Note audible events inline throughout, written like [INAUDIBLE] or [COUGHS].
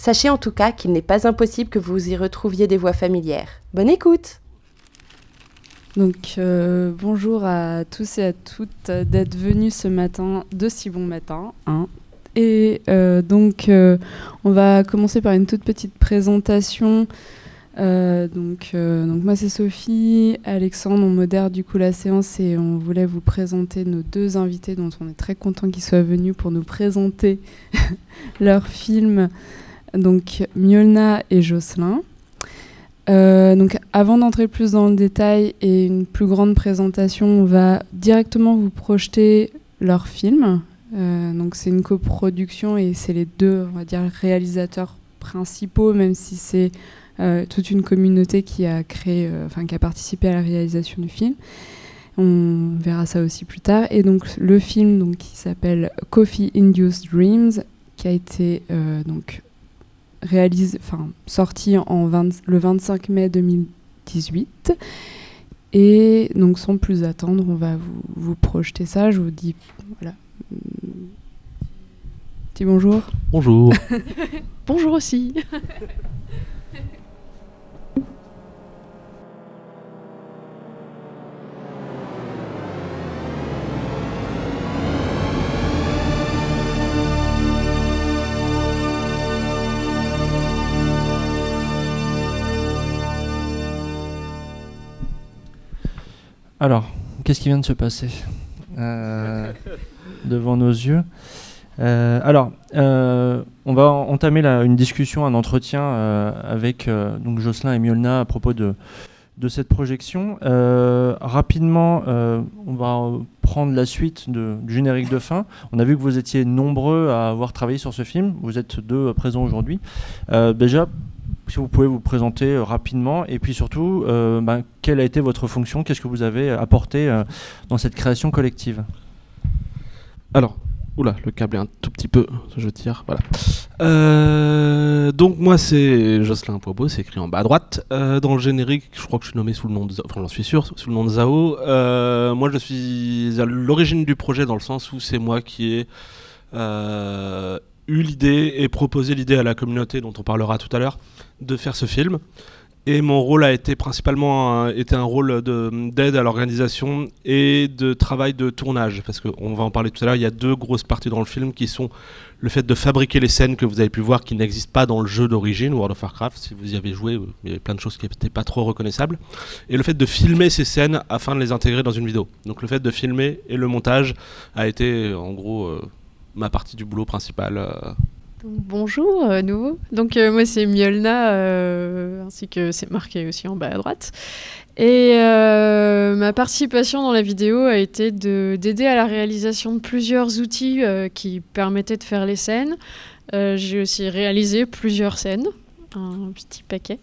Sachez en tout cas qu'il n'est pas impossible que vous y retrouviez des voix familières. Bonne écoute Donc euh, bonjour à tous et à toutes d'être venus ce matin de si bon matin. hein. Et euh, donc euh, on va commencer par une toute petite présentation. Donc, donc moi c'est Sophie, Alexandre, on modère du coup la séance et on voulait vous présenter nos deux invités dont on est très content qu'ils soient venus pour nous présenter [LAUGHS] leur film, donc Mjolna et Jocelyn. Euh, donc avant d'entrer plus dans le détail et une plus grande présentation, on va directement vous projeter leur film. Euh, donc c'est une coproduction et c'est les deux, on va dire, réalisateurs principaux, même si c'est euh, toute une communauté qui a créé, enfin qui a participé à la réalisation du film. On verra ça aussi plus tard. Et donc le film, donc qui s'appelle Coffee Induced Dreams, qui a été donc réalisé, enfin sorti en 20 le 25 mai 2018. Et donc sans plus attendre, on va vous, vous projeter ça. Je vous dis voilà. Petit bonjour. Bonjour. [LAUGHS] Bonjour aussi. [LAUGHS] Alors, qu'est-ce qui vient de se passer euh, [LAUGHS] devant nos yeux Euh, Alors, euh, on va en- entamer une discussion, un entretien avec donc Jocelyn et Mjolna à propos de, de cette projection. Rapidement, on va prendre la suite de- du générique de fin. On a vu que vous étiez nombreux à avoir travaillé sur ce film. Vous êtes deux euh, présents aujourd'hui. Déjà, si vous pouvez vous présenter euh, rapidement et puis surtout, euh, ben, quelle a été votre fonction? Qu'est-ce que vous avez apporté euh, dans cette création collective? Alors, oula, le câble est un tout petit peu, je tire, voilà. Donc moi c'est Jocelyn Poibeau, c'est écrit en bas à droite. Dans le générique, je crois que je suis nommé sous le nom de Zao, enfin j'en suis sûr, sous le nom de Zao. Moi je suis à l'origine du projet dans le sens où c'est moi qui ai eu l'idée et proposé l'idée à la communauté dont on parlera tout à l'heure de faire ce film. Et mon rôle a été principalement un, été un rôle de- d'aide à l'organisation et de travail de tournage. Parce qu'on va en parler tout à l'heure, il y a deux grosses parties dans le film qui sont le fait de fabriquer les scènes que vous avez pu voir qui n'existent pas dans le jeu d'origine, World of Warcraft. Si vous y avez joué, euh, il y avait plein de choses qui n'étaient pas trop reconnaissables. Et le fait de filmer ces scènes afin de les intégrer dans une vidéo. Donc le fait de filmer et le montage a été en gros euh, ma partie du boulot principal. euh, bonjour à nouveau. Donc euh, moi c'est Mjolna, euh, ainsi que c'est marqué aussi en bas à droite. Et euh, ma participation dans la vidéo a été de- d'aider à la réalisation de plusieurs outils euh, qui permettaient de faire les scènes. Euh, J'ai aussi réalisé plusieurs scènes. Un petit paquet.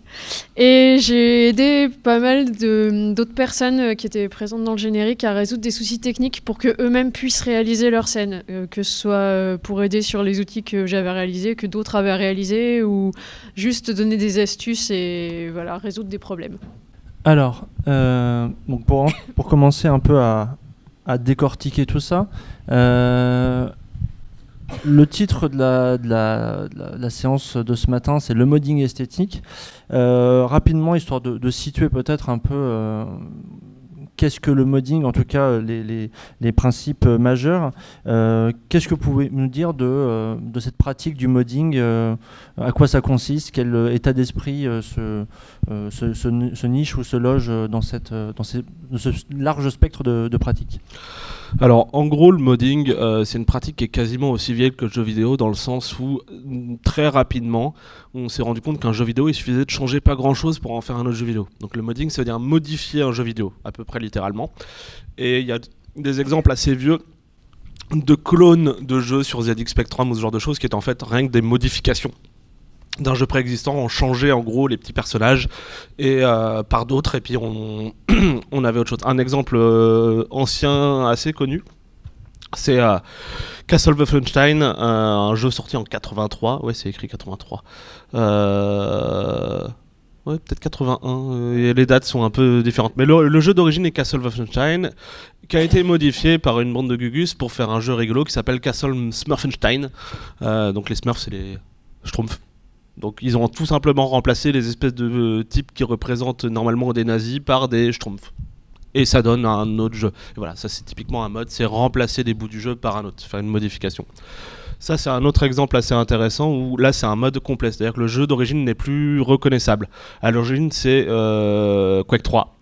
Et j'ai aidé pas mal d'autres personnes euh, qui étaient présentes dans le générique à résoudre des soucis techniques pour que eux-mêmes puissent réaliser leur scène, euh, que ce soit euh, pour aider sur les outils que j'avais réalisés, que d'autres avaient réalisés, ou juste donner des astuces et voilà résoudre des problèmes. Alors, donc pour, pour commencer un peu à, à décortiquer tout ça, le titre de la, de la- séance de ce matin, c'est le modding esthétique. Euh, rapidement, histoire de, situer peut-être un peu euh, qu'est-ce que le modding, en tout cas euh, les, principes majeurs. Qu'est-ce que vous pouvez nous dire de, cette pratique du modding À quoi ça consiste Quel état d'esprit se, se, se ni- se niche ou se loge dans, cette, dans ce large spectre de pratiques? Alors, en gros, le modding, euh, c'est une pratique qui est quasiment aussi vieille que le jeu vidéo, dans le sens où, mm, très rapidement, on s'est rendu compte qu'un jeu vidéo, il suffisait de changer pas grand-chose pour en faire un autre jeu vidéo. Donc le modding, ça veut dire modifier un jeu vidéo, à peu près littéralement. Et il y a des exemples assez vieux de clones de jeux sur ZX Spectrum ou ce genre de choses qui étaient en fait rien que des modifications d'un jeu préexistant, on changeait en gros les petits personnages et euh, par d'autres et puis on, [CLEARS THROAT] on avait autre chose. Un exemple euh, ancien assez connu, c'est euh, Castle Wolfenstein, un jeu sorti en 83. Ouais, c'est écrit 83. Euh, Ouais, peut-être 81. euh, et les dates sont un peu différentes. Mais le, le jeu d'origine est Castle Wolfenstein, qui a été modifié par une bande de Gugus pour faire un jeu rigolo qui s'appelle Castle Smurfenstein. Donc les Smurfs, c'est les Schtroumpfs. Donc ils ont tout simplement remplacé les espèces de euh, types qui représentent normalement des nazis par des Schtroumpfs. Et ça donne un autre jeu. Et voilà, ça c'est typiquement un mode, c'est remplacer des bouts du jeu par un autre, faire une modification. Ça c'est un autre exemple assez intéressant où là c'est un mode complet, c'est-à-dire que le jeu d'origine n'est plus reconnaissable. À l'origine c'est euh, Quake 3.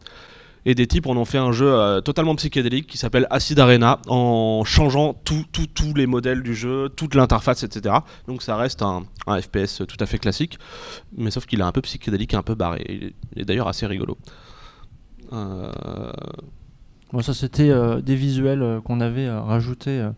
Et des types en ont fait un jeu euh, totalement psychédélique qui s'appelle Acid Arena en changeant tout- tout- tous les modèles du jeu, toute l'interface, etc. Donc ça reste un, FPS tout à fait classique, mais sauf qu'il est un peu psychédélique un peu barré. Il est, il est d'ailleurs assez rigolo. Euh, Bon, ça c'était euh, des visuels qu'on avait rajoutés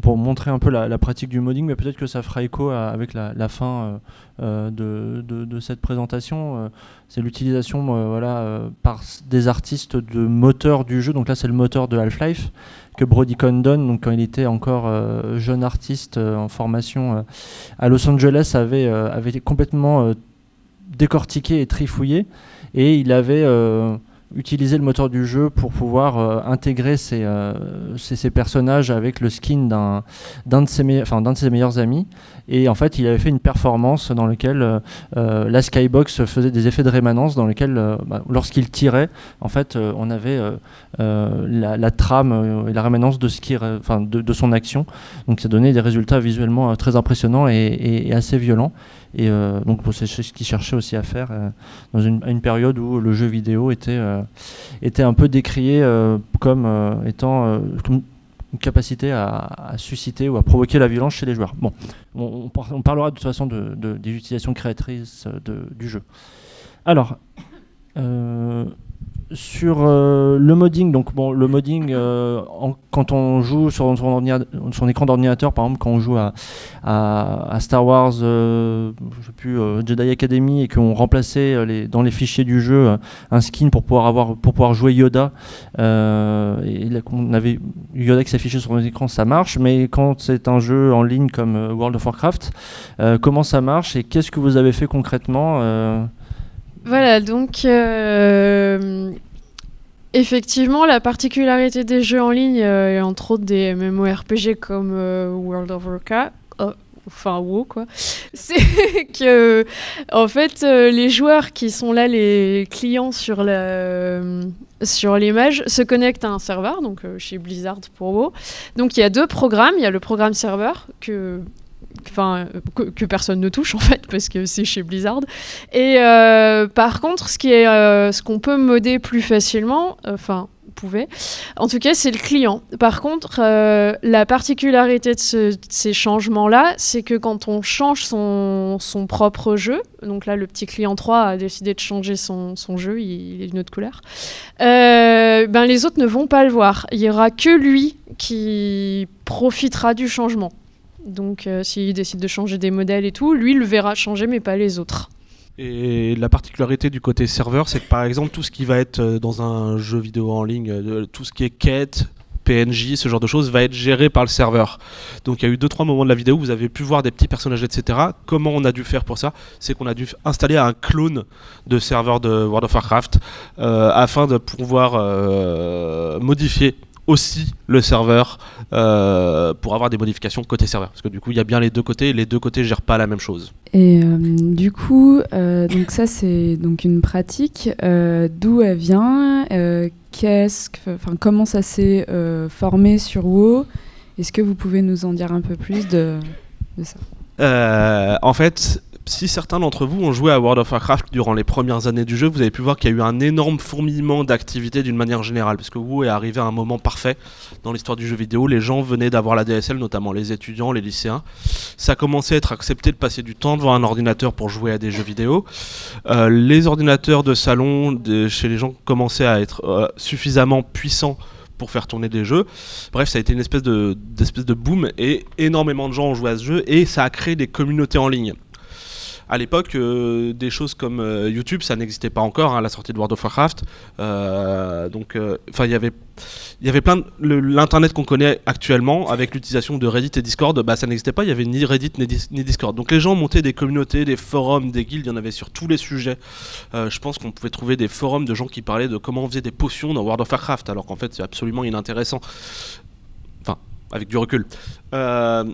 pour montrer un peu la, pratique du modding, mais peut-être que ça fera écho avec la, fin euh, euh, de, cette présentation. euh, c'est l'utilisation voilà, par des artistes de moteurs du jeu. Donc là c'est le moteur de Half-Life que Brody Condon, donc quand il était encore jeune artiste en formation à Los Angeles, avait, avait complètement décortiqué et trifouillé. Et il avait utilisé le moteur du jeu pour pouvoir euh, intégrer euh, ses personnages avec le skin d'un de, ses de ses meilleurs amis. Et en fait, il avait fait une performance dans laquelle euh, la Skybox faisait des effets de rémanence, dans lesquels, euh, bah, lorsqu'il tirait, en fait, on avait la, trame et la rémanence de, ce qui, enfin, de, de son action. Donc ça donnait des résultats visuellement très impressionnants et assez violents. Et euh, donc c'est ce qu'il cherchait aussi à faire euh, dans une, période où le jeu vidéo était, euh, était un peu décrié comme étant une capacité à, susciter ou à provoquer la violence chez les joueurs. Bon, on, on par- on parlera de toute façon de, de- des utilisations créatrices du jeu. Alors, sur euh, le modding, donc bon, le modding, euh, quand on joue sur son, écran d'ordinateur, par exemple, quand on joue à, Star Wars, euh, je sais plus, euh, Jedi Academy, et qu'on remplaçait dans les fichiers du jeu un skin pour pouvoir jouer Yoda, et là, on avait Yoda qui s'affichait sur nos écrans, ça marche, mais quand c'est un jeu en ligne comme World of Warcraft, comment ça marche et qu'est-ce que vous avez fait concrètement Voilà, donc euh, effectivement, la particularité des jeux en ligne, euh, et entre autres des MMORPG comme euh, World of Warcraft, oh, enfin WoW quoi, [LAUGHS] c'est que en fait les joueurs qui sont là, les clients sur la sur l'image, se connectent à un serveur, donc chez Blizzard pour WoW. Donc il y a deux programmes, il y a le programme serveur que que, personne ne touche en fait parce que c'est chez Blizzard. Et euh, par contre euh, ce qu'on peut modder plus facilement enfin pouvait en tout cas c'est le client. Par contre euh, la particularité de, ce- de ces changements là c'est que quand on change son, propre jeu donc là le petit client 3 a décidé de changer son, jeu il, est d'une autre couleur ben les autres ne vont pas le voir. Il y aura que lui qui profitera du changement donc, euh, s'il décide de changer des modèles et tout, lui, il le verra changer, mais pas les autres. Et la particularité du côté serveur, c'est que par exemple, tout ce qui va être euh, dans un jeu vidéo en ligne, euh, tout ce qui est quête, PNJ, ce genre de choses, va être géré par le serveur. Donc il y a eu deux trois moments de la vidéo où vous avez pu voir des petits personnages, etc. Comment on a dû faire pour ça? C'est qu'on a dû installer un clone de serveur de World of Warcraft afin de pouvoir modifier aussi le serveur euh, pour avoir des modifications côté serveur. Parce que du coup, il y a bien les deux côtés, les deux côtés gèrent pas la même chose. Et euh, du coup, euh, donc ça c'est donc une pratique. D'où elle vient Qu'est-ce que, enfin comment ça s'est formé sur WoW? Est-ce que vous pouvez nous en dire un peu plus de, de ça? En fait, si certains d'entre vous ont joué à World of Warcraft durant les premières années du jeu, vous avez pu voir qu'il y a eu un énorme fourmillement d'activités d'une manière générale, parce que WoW est arrivé à un moment parfait dans l'histoire du jeu vidéo. Les gens venaient d'avoir la DSL, notamment les étudiants, les lycéens. Ça commençait à être accepté de passer du temps devant un ordinateur pour jouer à des jeux vidéo. Euh, les ordinateurs de salon chez les gens commençaient à être euh, suffisamment puissants pour faire tourner des jeux. Bref, ça a été une espèce de, de boom et énormément de gens ont joué à ce jeu et ça a créé des communautés en ligne. À l'époque, euh, des choses comme euh, YouTube, ça n'existait pas encore hein, à la sortie de World of Warcraft. Euh, donc, enfin, il y avait, il y avait plein l'internet qu'on connaît actuellement avec l'utilisation de Reddit et Discord. Bah, ça n'existait pas. Il y avait ni Reddit ni, Dis- ni Discord. Donc, les gens montaient des communautés, des forums, des guildes. Il y en avait sur tous les sujets. Je pense qu'on pouvait trouver des forums de gens qui parlaient de comment on faisait des potions dans World of Warcraft, alors qu'en fait, c'est absolument inintéressant. Enfin, avec du recul. Euh,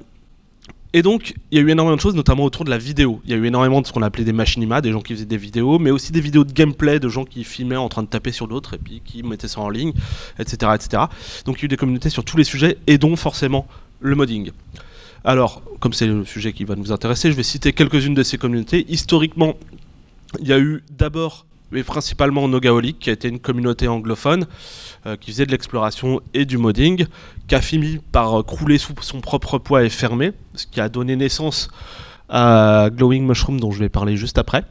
et donc, il y a eu énormément de choses, notamment autour de la vidéo. Il y a eu énormément de ce qu'on appelait des machinima, des gens qui faisaient des vidéos, mais aussi des vidéos de gameplay, de gens qui filmaient en train de taper sur d'autres et puis qui mettaient ça en ligne, etc., etc. Donc, il y a eu des communautés sur tous les sujets, et dont forcément le modding. Alors, comme c'est le sujet qui va nous intéresser, je vais citer quelques-unes de ces communautés. Historiquement, il y a eu d'abord, mais principalement Nogaolic, qui a été une communauté anglophone, euh, qui faisait de l'exploration et du modding, qui a fini par euh, crouler sous son propre poids et fermer, ce qui a donné naissance à Glowing Mushroom, dont je vais parler juste après.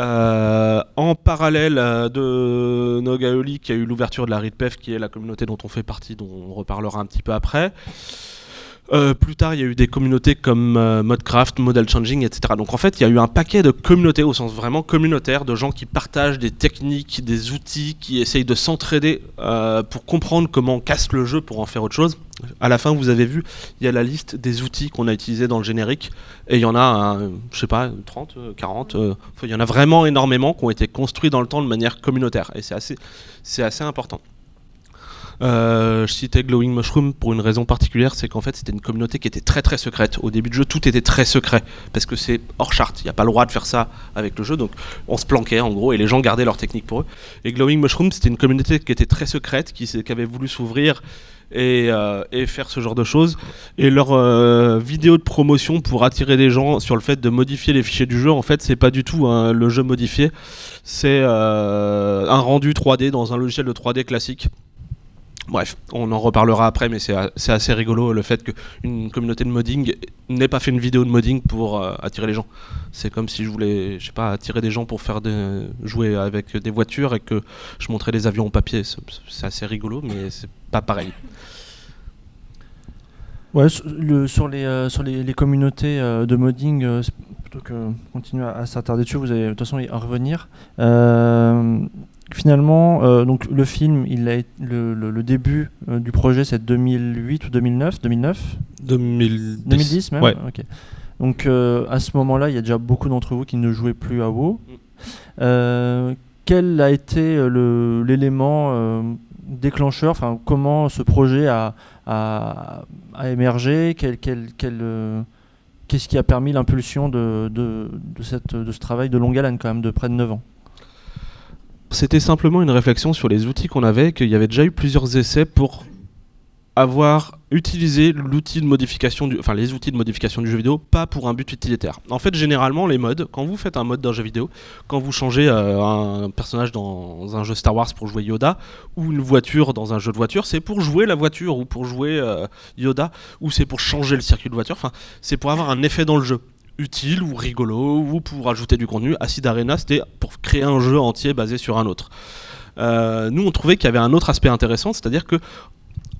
Euh, en parallèle de Nogaolic, il y a eu l'ouverture de la RIDPEF, qui est la communauté dont on fait partie, dont on reparlera un petit peu après. Euh, plus tard, il y a eu des communautés comme euh, Modcraft, Model Changing, etc. Donc en fait, il y a eu un paquet de communautés au sens vraiment communautaire, de gens qui partagent des techniques, des outils, qui essayent de s'entraider euh, pour comprendre comment on casse le jeu pour en faire autre chose. À la fin, vous avez vu, il y a la liste des outils qu'on a utilisés dans le générique, et il y en a, je sais pas, 30, euh, 40, euh, il y en a vraiment énormément qui ont été construits dans le temps de manière communautaire, et c'est assez, c'est assez important. Euh, je citais Glowing Mushroom pour une raison particulière, c'est qu'en fait c'était une communauté qui était très très secrète. Au début du jeu, tout était très secret parce que c'est hors charte. Il n'y a pas le droit de faire ça avec le jeu, donc on se planquait en gros et les gens gardaient leur technique pour eux. Et Glowing Mushroom, c'était une communauté qui était très secrète, qui, qui avait voulu s'ouvrir et, euh, et faire ce genre de choses. Et leur euh, vidéo de promotion pour attirer des gens sur le fait de modifier les fichiers du jeu, en fait, c'est pas du tout hein, le jeu modifié, c'est un rendu 3D dans un logiciel de 3D classique. Bref, on en reparlera après, mais c'est assez rigolo le fait qu'une communauté de modding n'ait pas fait une vidéo de modding pour euh, attirer les gens. C'est comme si je voulais, je sais pas, attirer des gens pour faire jouer avec des voitures et que je montrais des avions en papier. C'est assez rigolo, mais c'est pas pareil. Ouais, sur, le- sur les, euh, sur les, communautés euh, de modding, plutôt que continuer à, à s'attarder dessus, vous allez de toute façon y revenir. Finalement, euh, donc le film, il a, le, le- le début euh, du projet, c'est 2008 ou 2009 2009 2010. 2010 même Ouais. Donc euh, à ce moment-là, il y a déjà beaucoup d'entre vous qui ne jouaient plus à WoW. Mm. Quel a été l'élément déclencheur Enfin, comment ce projet a, a, a émergé? Quel- quel- quel, Qu'est-ce qui a permis l'impulsion de, de, de cette, de ce travail de longue haleine, quand même, de près de 9 ans? C'était simplement une réflexion sur les outils qu'on avait, qu'il y avait déjà eu plusieurs essais pour avoir utilisé l'outil de modification les outils de modification du jeu vidéo, pas pour un but utilitaire. En fait, généralement, les modes, quand vous faites un mode d'un jeu vidéo, quand vous changez euh, un personnage dans un jeu Star Wars pour jouer Yoda, ou une voiture dans un jeu de voiture, c'est pour jouer la voiture ou pour jouer euh, Yoda, ou c'est pour changer le circuit de voiture. Enfin, c'est pour avoir un effet dans le jeu utile ou rigolo ou pour ajouter du contenu. Acid Arena, c'était pour créer un jeu entier basé sur un autre. Euh, nous, on trouvait qu'il y avait un autre aspect intéressant, c'est-à-dire que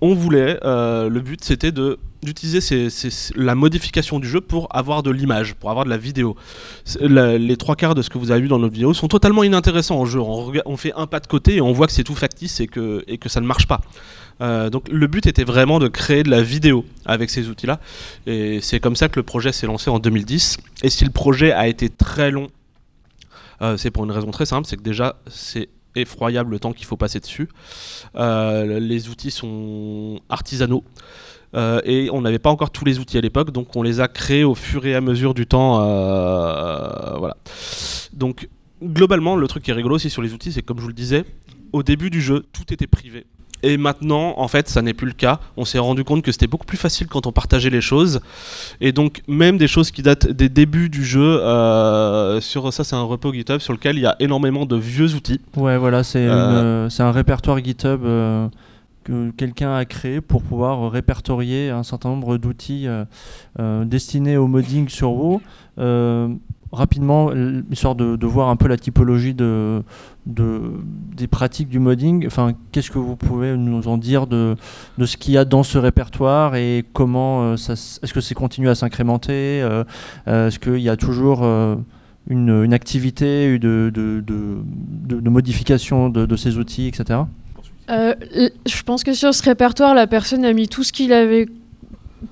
on voulait, euh, le but c'était d'utiliser la modification du jeu pour avoir de l'image, pour avoir de la vidéo. Les trois quarts de ce que vous avez vu dans notre vidéo sont totalement inintéressants en jeu. On, fait un pas de côté et on voit que c'est tout factice et que ça ne marche pas. Euh, donc le but était vraiment de créer de la vidéo avec ces outils-là. Et c'est comme ça que le projet s'est lancé en 2010. Et si le projet a été très long, euh, c'est pour une raison très simple, c'est que déjà c'est effroyable le temps qu'il faut passer dessus. Euh, les outils sont artisanaux. Et on n'avait pas encore tous les outils à l'époque, donc on les a créés au fur et à mesure du temps. voilà. Donc globalement, le truc qui est rigolo aussi sur les outils, c'est comme je vous le disais, au début du jeu, tout était privé. Et maintenant, en fait, ça n'est plus le cas. On s'est rendu compte que c'était beaucoup plus facile quand on partageait les choses. Et donc, même des choses qui datent des débuts du jeu, euh, sur ça, c'est un repo GitHub sur lequel il y a énormément de vieux outils. Ouais, voilà, c'est Euh, euh, un répertoire GitHub euh, que quelqu'un a créé pour pouvoir répertorier un certain nombre d'outils destinés au modding sur WoW. Euh, rapidement, l- histoire de, voir un peu la typologie de, de- des pratiques du modding. Enfin, qu'est-ce que vous pouvez nous en dire de, de ce qu'il y a dans ce répertoire et comment euh, est-ce que c'est continue à s'incrémenter euh, euh, Est-ce qu'il y a toujours euh, une, une activité de, de, modification de, ces outils, etc. Euh, je pense que sur ce répertoire, la personne a mis tout ce qu'il avait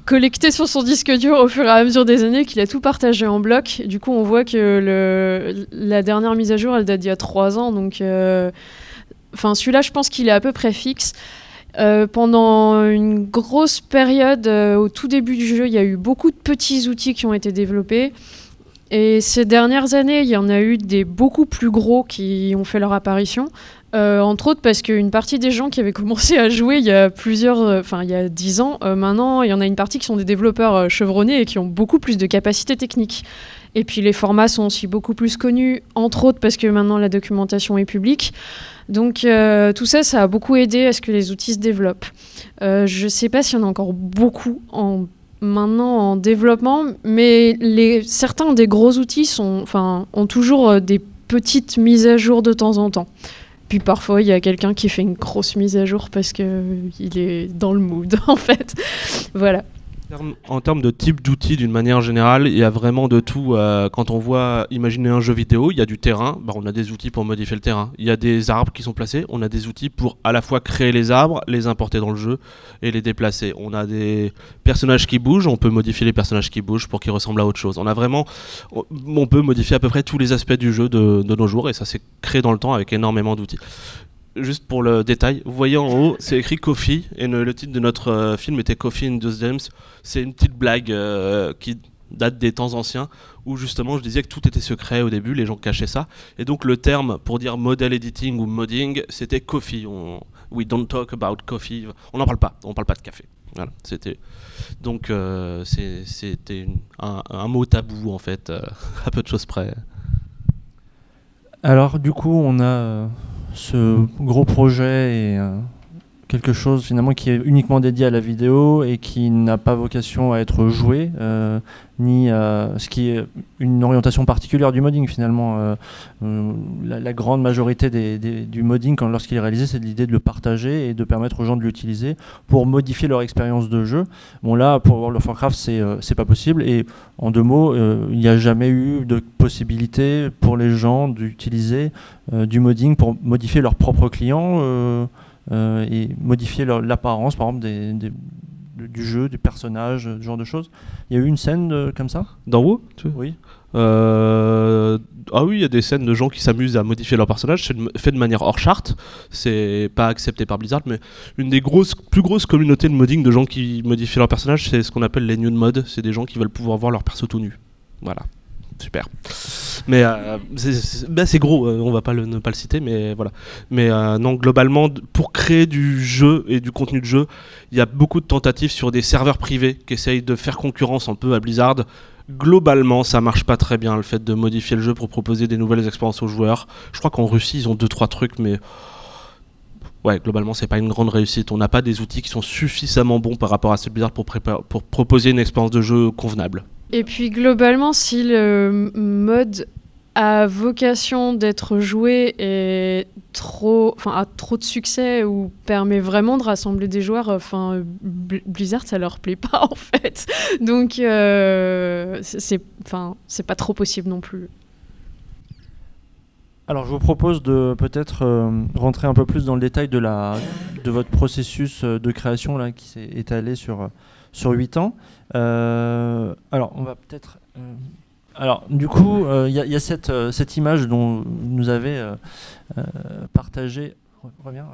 collecté sur son disque dur au fur et à mesure des années, qu'il a tout partagé en bloc. Du coup, on voit que la dernière mise à jour, elle date d'il y a trois ans. Donc, euh, enfin, celui-là, je pense qu'il est à peu près fixe. Euh, pendant une grosse période, euh, au tout début du jeu, il y a eu beaucoup de petits outils qui ont été développés. Et ces dernières années, il y en a eu des beaucoup plus gros qui ont fait leur apparition. Euh, entre autres parce qu'une partie des gens qui avaient commencé à jouer il y a plusieurs, euh, enfin il y a 10 ans, euh, maintenant il y en a une partie qui sont des développeurs chevronnés et qui ont beaucoup plus de capacités techniques. Et puis les formats sont aussi beaucoup plus connus, entre autres parce que maintenant la documentation est publique. Donc tout ça, ça a beaucoup aidé à ce que les outils se développent. Je ne sais pas s'il y en a encore beaucoup en, maintenant en développement, mais certains des gros outils ont toujours des petites mises à jour de temps en temps. Puis parfois, il y a quelqu'un qui fait une grosse mise à jour parce qu'il est dans le mood, [LAUGHS] en fait. voilà. En termes- de type d'outils, d'une manière générale, il y a vraiment de tout. Euh, quand on voit, imaginer un jeu vidéo, il y a du terrain, bah, on a des outils pour modifier le terrain. Il y a des arbres qui sont placés, on a des outils pour à la fois créer les arbres, les importer dans le jeu et les déplacer. On a des personnages qui bougent, on peut modifier les personnages qui bougent pour qu'ils ressemblent à autre chose. On a vraiment, on peut modifier à peu près tous les aspects du jeu de nos jours et ça s'est créé dans le temps avec énormément d'outils. Juste pour le détail, vous voyez en haut, c'est écrit Coffee et le, titre de notre euh, film était Coffee in Those James. C'est une petite blague euh, qui date des temps anciens où justement je disais que tout était secret au début, les gens cachaient ça. Et donc le terme pour dire model editing ou modding, c'était coffee. On, we don't talk about coffee. On n'en parle pas, on parle pas de café. Voilà, c'était donc euh, c'était un, mot tabou en fait, [LAUGHS] à peu de choses près. Alors, du coup, on a ce gros projet et euh, quelque chose finalement qui est uniquement dédié à la vidéo et qui n'a pas vocation à être joué, euh, ni à ce qui est une orientation particulière du modding finalement. Euh, euh, la, grande majorité des- du modding, lorsqu'il est réalisé, c'est l'idée de le partager et de permettre aux gens de l'utiliser pour modifier leur expérience de jeu. Bon là, pour World of Warcraft, c'est c'est pas possible. Et en deux mots, il n'y a jamais eu de possibilité pour les gens d'utiliser du modding pour modifier leurs propres clients euh, euh, et modifier l'apparence, par exemple, des, des- de- du jeu, des personnages, ce genre de choses. Il y a eu une scène euh, comme ça? Dans WoW? Oui. Euh, ah oui, il y a des scènes de gens qui s'amusent à modifier leur personnage, c'est de- fait de manière hors charte, c'est pas accepté par Blizzard, mais une des grosses, plus grosses communautés de modding de gens qui modifient leur personnage, c'est ce qu'on appelle les nude mod, c'est des gens qui veulent pouvoir voir leur perso tout nu. Voilà, super. Mais euh, c'est- c'est gros, euh, on va pas le, ne pas le citer, mais voilà. Mais euh, non, globalement, pour créer du jeu et du contenu de jeu, il y a beaucoup de tentatives sur des serveurs privés qui essayent de faire concurrence un peu à Blizzard. Globalement, ça marche pas très bien le fait de modifier le jeu pour proposer des nouvelles expériences aux joueurs. Je crois qu'en Russie, ils ont deux trois trucs, mais ouais, globalement, c'est pas une grande réussite. On n'a pas des outils qui sont suffisamment bons par rapport à de Blizzard pour proposer une expérience de jeu convenable. Et puis globalement, si le mode a vocation d'être joué et trop, enfin, a trop de succès ou permet vraiment de rassembler des joueurs, enfin, Bl- Blizzard, ça leur plaît pas [LAUGHS] en fait. Donc, euh, c'est pas trop possible non plus. Alors, je vous propose de peut-être euh, rentrer un peu plus dans le détail de, la, de votre processus euh, de création là, qui s'est étalé sur, euh, sur 8 ans. Euh, alors, on va peut-être. euh, alors, du coup, il il y a cette, euh, image dont nous avez euh, euh, partagé. Re- Reviens.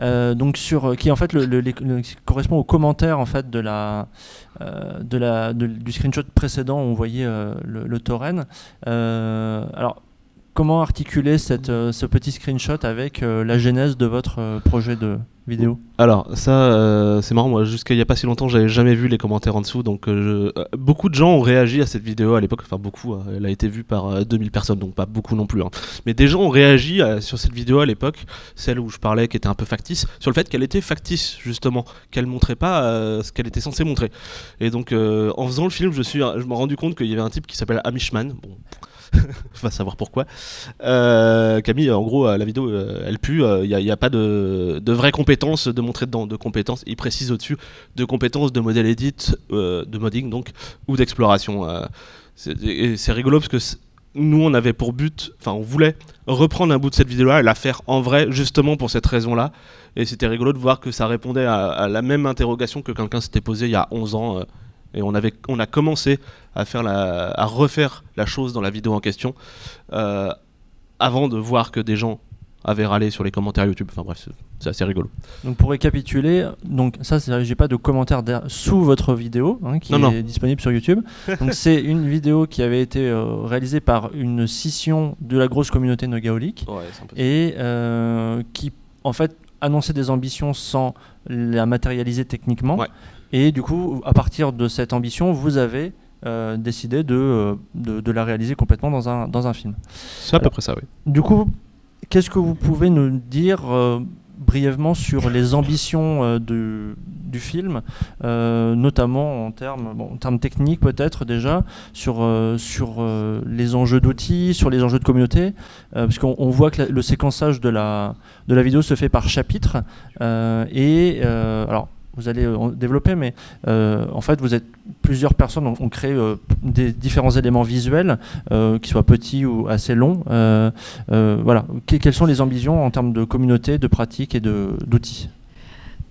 Euh, donc sur euh, qui en fait correspond au commentaire en fait de la euh, de la de- du screenshot précédent où on voyait euh, le, le. Euh, alors comment articuler cette, euh, ce petit screenshot avec euh, la genèse de votre euh, projet de Alors ça, euh, c'est marrant. Moi, jusqu'à il y a pas si longtemps, j'avais jamais vu les commentaires en dessous. Donc, euh, euh, beaucoup de gens ont réagi à cette vidéo à l'époque. Enfin, beaucoup. euh, elle a été vue par euh, 2000 personnes, donc pas beaucoup non plus. hein. Mais des gens ont réagi sur cette vidéo à l'époque, celle où je parlais, qui était un peu factice, sur le fait qu'elle était factice justement, qu'elle montrait pas ce qu'elle était censée montrer. Et donc, en faisant le film, je suis, me rendu compte qu'il y avait un type qui s'appelle Amishman. [LAUGHS] va savoir pourquoi. Euh, Camille, en gros, euh, la vidéo, euh, elle pue. Il n'y a, pas de, de vraies compétences de montrer dedans, de compétences. Il précise au-dessus de compétences de modèle edit, de modding donc, ou d'exploration. c'est rigolo parce que nous, on avait pour but, enfin, on voulait reprendre un bout de cette vidéo-là et la faire en vrai, justement pour cette raison-là. Et c'était rigolo de voir que ça répondait à, à la même interrogation que quelqu'un s'était posée il y a 11 ans. Et on, avait, on a commencé à, faire la, à refaire la chose dans la vidéo en question euh, avant de voir que des gens avaient râlé sur les commentaires YouTube. Enfin bref, c'est- assez rigolo. Donc pour récapituler, donc ça c'est j'ai pas de commentaire der- sous votre vidéo hein, qui Non, est non. disponible sur YouTube. [LAUGHS] donc c'est une vidéo qui avait été euh, réalisée par une scission de la grosse communauté nogaolique et euh, qui en fait annonçait des ambitions sans la matérialiser techniquement. Ouais. Et du coup, à partir de cette ambition, vous avez euh, décidé de, euh, de, de la réaliser complètement dans un, dans un film. C'est à peu près ça, oui. Du coup, qu'est-ce que vous pouvez nous dire euh, brièvement sur les ambitions euh, du film, euh, notamment en termes, bon, en termes techniques peut-être déjà, sur, euh, sur euh, les enjeux d'outils, sur les enjeux de communauté, euh, parce qu'on on voit que la- le séquençage de la, de la vidéo se fait par chapitre, euh, et euh, alors vous allez euh, développer, mais euh, en fait, vous êtes plusieurs personnes ont créé euh, des différents éléments visuels, euh, qui soient petits ou assez longs. Voilà. Que- quelles sont les ambitions en termes de communauté, de pratique et d'outils?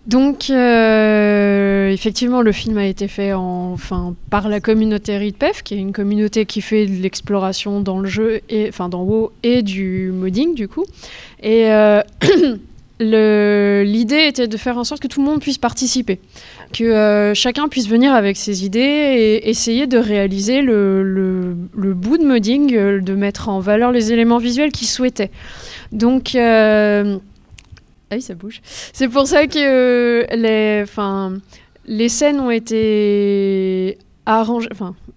Donc, effectivement, le film a été fait en- enfin, par la communauté RIDPEF, qui est une communauté qui fait de l'exploration dans le jeu, et, enfin dans WoW, et du modding, du coup. Et [CLEARS THROAT] l'idée était de faire en sorte que tout le monde puisse participer, que euh, chacun puisse venir avec ses idées et essayer de réaliser le, le- bout de modding, euh, de mettre en valeur les éléments visuels qu'il souhaitait. Donc... euh, ah oui, ça bouge. C'est pour ça que les, enfin, les scènes ont été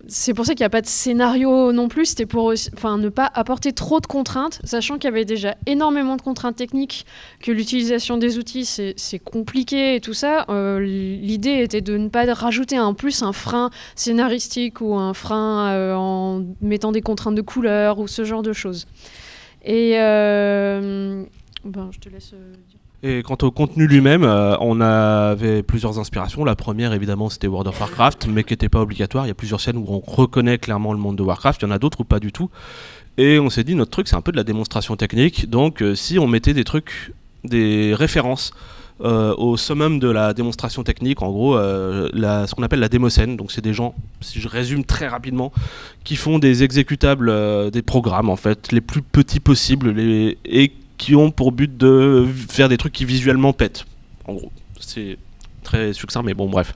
c'est pour ça qu'il n'y a pas de scénario non plus. C'était pour ne pas apporter trop de contraintes, sachant qu'il y avait déjà énormément de contraintes techniques, que l'utilisation des outils, c'est compliqué et tout ça. Euh, L'idée était de ne pas rajouter en plus un frein scénaristique ou un frein euh, en mettant des contraintes de couleur ou ce genre de choses. Et ben, je te laisse. Et quant au contenu lui-même, euh, on avait plusieurs inspirations. La première, évidemment, c'était World of Warcraft, mais qui n'était pas obligatoire. Il y a plusieurs scènes où on reconnaît clairement le monde de Warcraft. Il y en a d'autres où pas du tout. Et on s'est dit, notre truc, c'est un peu de la démonstration technique. Donc, euh, si on mettait des trucs, des références euh, au summum de la démonstration technique, en gros, ce qu'on appelle la démoscène. Donc, c'est des gens, si je résume très rapidement, qui font des exécutables, des programmes, en fait, les plus petits possibles, les, et qui ont pour but de faire des trucs qui visuellement pètent. En gros, c'est très succinct, mais bon, bref.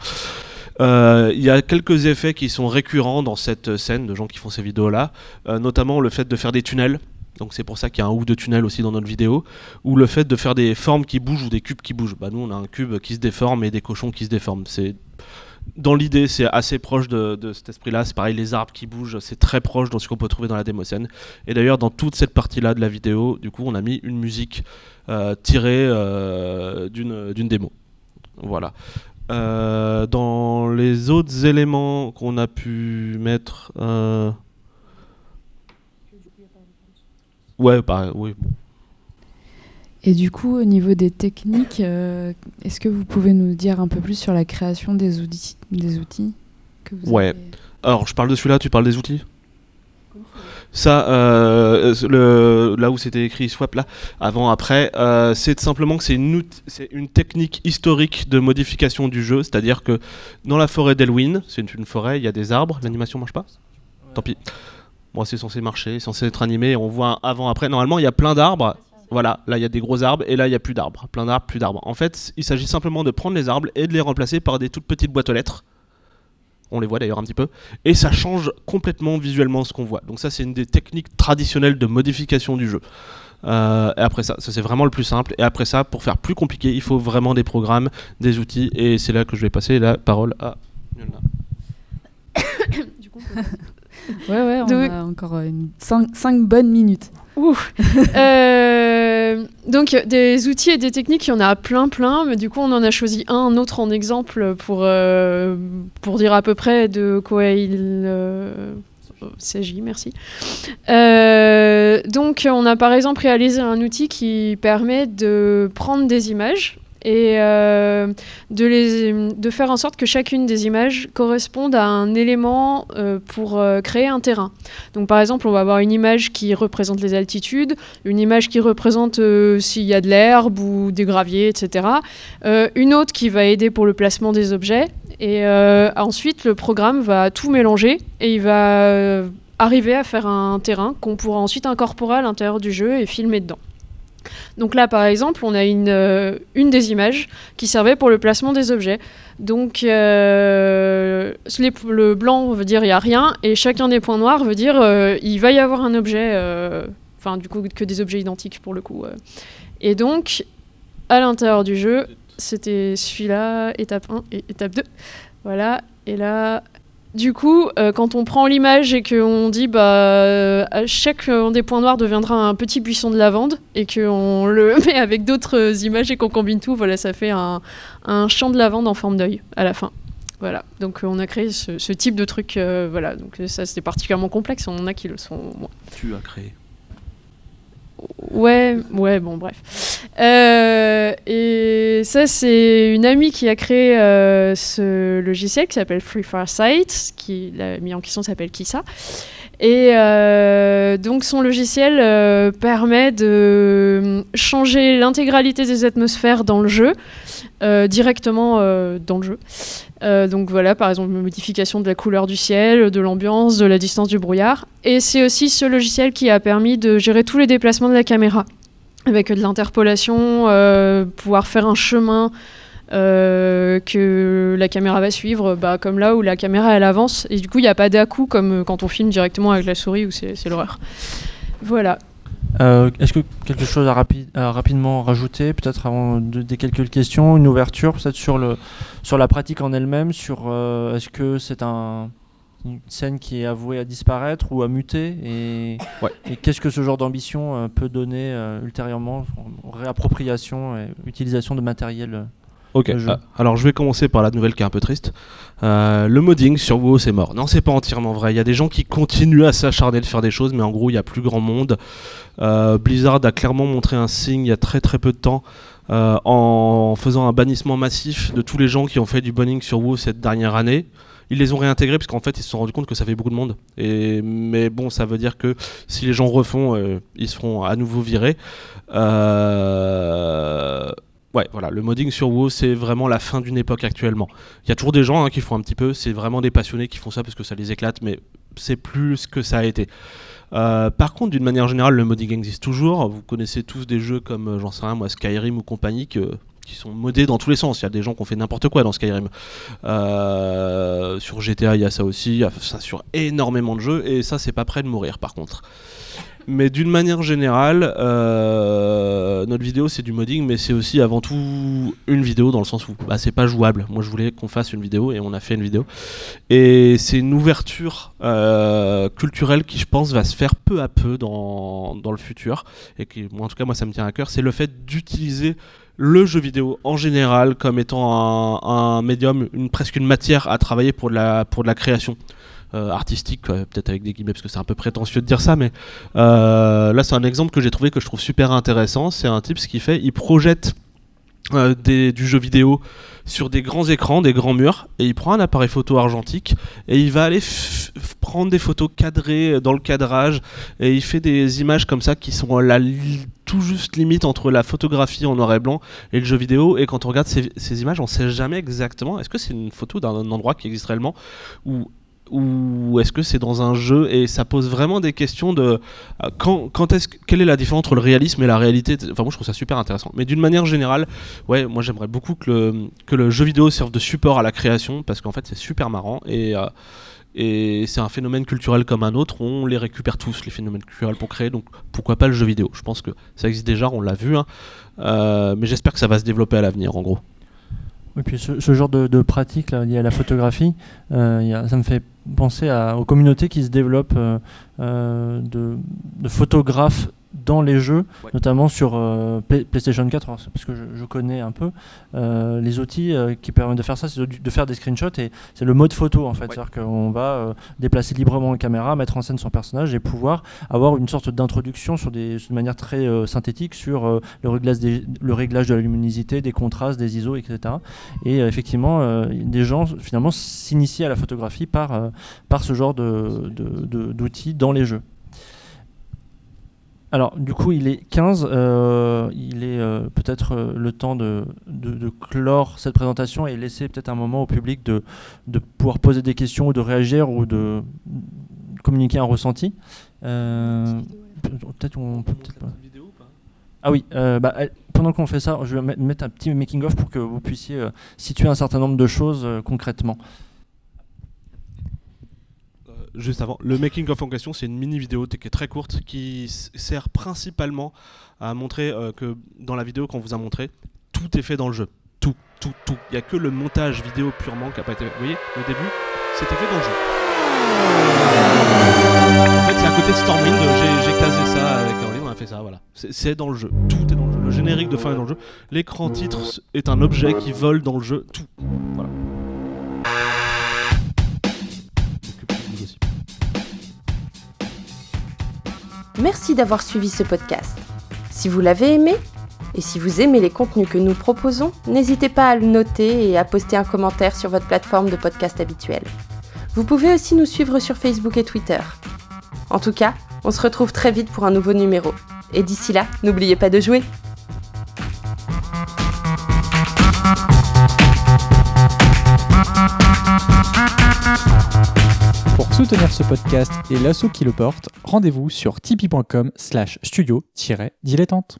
Euh, Il y a quelques effets qui sont récurrents dans cette scène de gens qui font ces vidéos-là, euh, notamment le fait de faire des tunnels. Donc c'est pour ça qu'il y a un ou deux tunnels aussi dans notre vidéo, ou le fait de faire des formes qui bougent ou des cubes qui bougent. Bah nous on a un cube qui se déforme et des cochons qui se déforment. C'est dans l'idée, c'est assez proche de, cet esprit-là. C'est pareil, les arbres qui bougent, c'est très proche de ce qu'on peut trouver dans la démoscène. Et d'ailleurs, dans toute cette partie-là de la vidéo, du coup, on a mis une musique euh, tirée euh, d'une démo. Voilà. Euh, dans les autres éléments qu'on a pu mettre. Ouais, bah, oui. bon. Et du coup, au niveau des techniques, euh, est-ce que vous pouvez nous dire un peu plus sur la création des outils, des outils que vous Ouais. avez Alors, je parle de celui-là, tu parles des outils? Ça, euh, le, là où c'était écrit swap, là, avant, après, euh, c'est simplement que c'est une, out- c'est une technique historique de modification du jeu, c'est-à-dire que dans la forêt d'Elwyn, c'est une, forêt, il y a des arbres, l'animation marche pas? Tant pis. Moi, c'est censé marcher, c'est censé être animé, on voit un avant-après. Normalement, il y a plein d'arbres. Voilà, là il y a des gros arbres et là il y a plus d'arbres, plein d'arbres, plus d'arbres. En fait, il s'agit simplement de prendre les arbres et de les remplacer par des toutes petites boîtes aux lettres. On les voit d'ailleurs un petit peu. Et ça change complètement visuellement ce qu'on voit. Donc ça c'est une des techniques traditionnelles de modification du jeu. Euh, et après ça, ça c'est vraiment le plus simple. Et après ça, pour faire plus compliqué, il faut vraiment des programmes, des outils. Et c'est là que je vais passer la parole à Yolanda. [COUGHS] Ouais, ouais, on Donc- a encore 5 bonnes minutes. Ouh. Euh, donc des outils et des techniques, il y en a plein plein, mais du coup on en a choisi un autre en exemple pour, euh, dire à peu près de quoi il euh, s'agit, merci. Euh, donc on a par exemple réalisé un outil qui permet de prendre des images et euh, de, faire en sorte que chacune des images corresponde à un élément euh, pour euh, créer un terrain. Donc par exemple, on va avoir une image qui représente les altitudes, une image qui représente s'il y a de l'herbe ou des graviers, etc. Une autre qui va aider pour le placement des objets. Et ensuite, le programme va tout mélanger et il va arriver à faire un terrain qu'on pourra ensuite incorporer à l'intérieur du jeu et filmer dedans. Donc là, par exemple, on a une, euh, une des images qui servait pour le placement des objets. Donc euh, le blanc veut dire il n'y a rien, et chacun des points noirs veut dire euh, il va y avoir un objet, euh, enfin du coup que des objets identiques pour le coup. Et donc, à l'intérieur du jeu, c'était celui-là, étape 1 et étape 2. Voilà, et là... Du coup, euh, quand on prend l'image et qu'on dit bah euh, chaque euh, des points noirs deviendra un petit buisson de lavande et qu'on le [LAUGHS] met avec d'autres euh, images et qu'on combine tout, voilà, ça fait un, un champ de lavande en forme d'œil à la fin. Voilà, donc on a créé ce, type de truc, voilà, donc ça c'était particulièrement complexe, on en a qui le sont moins. Tu as créé. Ouais, ouais, bon, bref. Euh, et ça, c'est une amie qui a créé euh, ce logiciel qui s'appelle Free qui l'a mis en question s'appelle Kissa. Et euh, donc, son logiciel euh, permet de changer l'intégralité des atmosphères dans le jeu, euh, directement euh, dans le jeu. Euh, donc voilà, par exemple, modification de la couleur du ciel, de l'ambiance, de la distance du brouillard. Et c'est aussi ce logiciel qui a permis de gérer tous les déplacements de la caméra, avec de l'interpolation, euh, pouvoir faire un chemin euh, que la caméra va suivre, bah, comme là où la caméra elle avance, et du coup il n'y a pas d'à-coup comme euh, quand on filme directement avec la souris où c'est l'horreur. Voilà. Euh, Est-ce que quelque chose à, rapi- à rapidement rajouter, peut-être avant de, des quelques questions, une ouverture peut-être sur, le, sur la pratique en elle-même, sur euh, est-ce que c'est un, une scène qui est avouée à disparaître ou à muter et, Ouais. et qu'est-ce que ce genre d'ambition euh, peut donner euh, ultérieurement en réappropriation et utilisation de matériel euh, Ok, ah, alors je vais commencer par la nouvelle qui est un peu triste. Euh, le modding sur WoW c'est mort. Non, c'est pas entièrement vrai. Il y a des gens qui continuent à s'acharner de faire des choses, mais en gros il y a plus grand monde. Euh, Blizzard a clairement montré un signe il y a très très peu de temps euh, en faisant un bannissement massif de tous les gens qui ont fait du banning sur WoW cette dernière année. Ils les ont réintégrés parce qu'en fait ils se sont rendus compte que ça fait beaucoup de monde. Et, mais bon, ça veut dire que si les gens refont, ils seront à nouveau virés. Euh, Ouais, voilà, le modding sur WoW, c'est vraiment la fin d'une époque actuellement. Il y a toujours des gens hein, qui font un petit peu, c'est vraiment des passionnés qui font ça parce que ça les éclate, mais c'est plus ce que ça a été. Euh, par contre, d'une manière générale, le modding existe toujours. Vous connaissez tous des jeux comme, euh, j'en sais rien, moi, Skyrim ou compagnie, qui sont modés dans tous les sens. Il y a des gens qui ont fait n'importe quoi dans Skyrim. Euh, sur GTA, il y a ça aussi, il y a ça sur énormément de jeux, et ça, c'est pas prêt de mourir par contre. Mais d'une manière générale, euh, notre vidéo c'est du modding, mais c'est aussi avant tout une vidéo dans le sens où bah, c'est pas jouable. Moi je voulais qu'on fasse une vidéo et on a fait une vidéo. Et c'est une ouverture euh, culturelle qui je pense va se faire peu à peu dans, dans le futur. Et qui, en tout cas, moi ça me tient à cœur, c'est le fait d'utiliser le jeu vidéo en général comme étant un, médium, une, presque une matière à travailler pour la, pour de la création. Euh, artistique, peut-être avec des guillemets parce que c'est un peu prétentieux de dire ça, mais euh, là c'est un exemple que j'ai trouvé que je trouve super intéressant. C'est un type ce qu'il fait, il projette euh, des- du jeu vidéo sur des grands écrans, des grands murs, et il prend un appareil photo argentique et il va aller prendre des photos cadrées dans le cadrage et il fait des images comme ça qui sont la tout juste limite entre la photographie en noir et blanc et le jeu vidéo. Et quand on regarde ces, ces images, on sait jamais exactement est-ce que c'est une photo d'un endroit qui existe réellement ou ou est-ce que c'est dans un jeu et ça pose vraiment des questions de euh, quand, est-ce que- quelle est la différence entre le réalisme et la réalité enfin moi je trouve ça super intéressant mais d'une manière générale ouais moi j'aimerais beaucoup que le, que le jeu vidéo serve de support à la création parce qu'en fait c'est super marrant et euh, c'est un phénomène culturel comme un autre, on les récupère tous, les phénomènes culturels pour créer, donc pourquoi pas le jeu vidéo? Je pense que ça existe déjà, on l'a vu, hein. Euh, mais j'espère que ça va se développer à l'avenir en gros. Et puis ce, genre de, pratique liée à la photographie, ça me fait penser à- aux communautés qui se développent euh, euh, de photographes dans les jeux, Ouais. notamment sur euh, Play- PlayStation 4, alors c'est parce que je, je connais un peu euh, les outils euh, qui permettent de faire ça, c'est de, de faire des screenshots et c'est le mode photo en fait, Ouais. c'est-à-dire qu'on va déplacer librement la caméra, mettre en scène son personnage et pouvoir avoir une sorte d'introduction sur des de manière très synthétique sur le réglage des- le réglage de la luminosité, des contrastes, des ISO, etc. Et effectivement, des gens finalement s'initient à la photographie par, par ce genre de- de- de- d'outils dans les jeux. Alors, du coup, il est 15. euh, il est euh, peut-être euh, le temps de, clore cette présentation et laisser peut-être un moment au public de, pouvoir poser des questions ou de réagir ou de communiquer un ressenti. Peut-être on peut peut-être pas. Ah oui, bah, pendant qu'on fait ça, je vais met- mettre un petit making-of pour que vous puissiez situer un certain nombre de choses concrètement. Juste avant, le making of en question, c'est une mini vidéo qui est très courte qui sert principalement à montrer euh, que dans la vidéo qu'on vous a montré, tout est fait dans le jeu. Tout, tout, tout. Il n'y a que le montage vidéo purement qui n'a pas été. Vous voyez, au début, c'était fait dans le jeu. En fait, c'est à côté de Stormwind, j'ai casé ça avec Caroline, on a fait ça, voilà. C'est- dans le jeu, tout est dans le jeu. Le générique de fin est dans le jeu. L'écran titre est un objet qui vole dans le jeu, tout. Voilà. Merci d'avoir suivi ce podcast. Si vous l'avez aimé, et si vous aimez les contenus que nous proposons, n'hésitez pas à le noter et à poster un commentaire sur votre plateforme de podcast habituelle. Vous pouvez aussi nous suivre sur Facebook et Twitter. En tout cas, on se retrouve très vite pour un nouveau numéro. Et d'ici là, n'oubliez pas de jouer soutenir ce podcast et l'assaut qui le porte, rendez-vous sur tipeee.com slash studio-dilettante.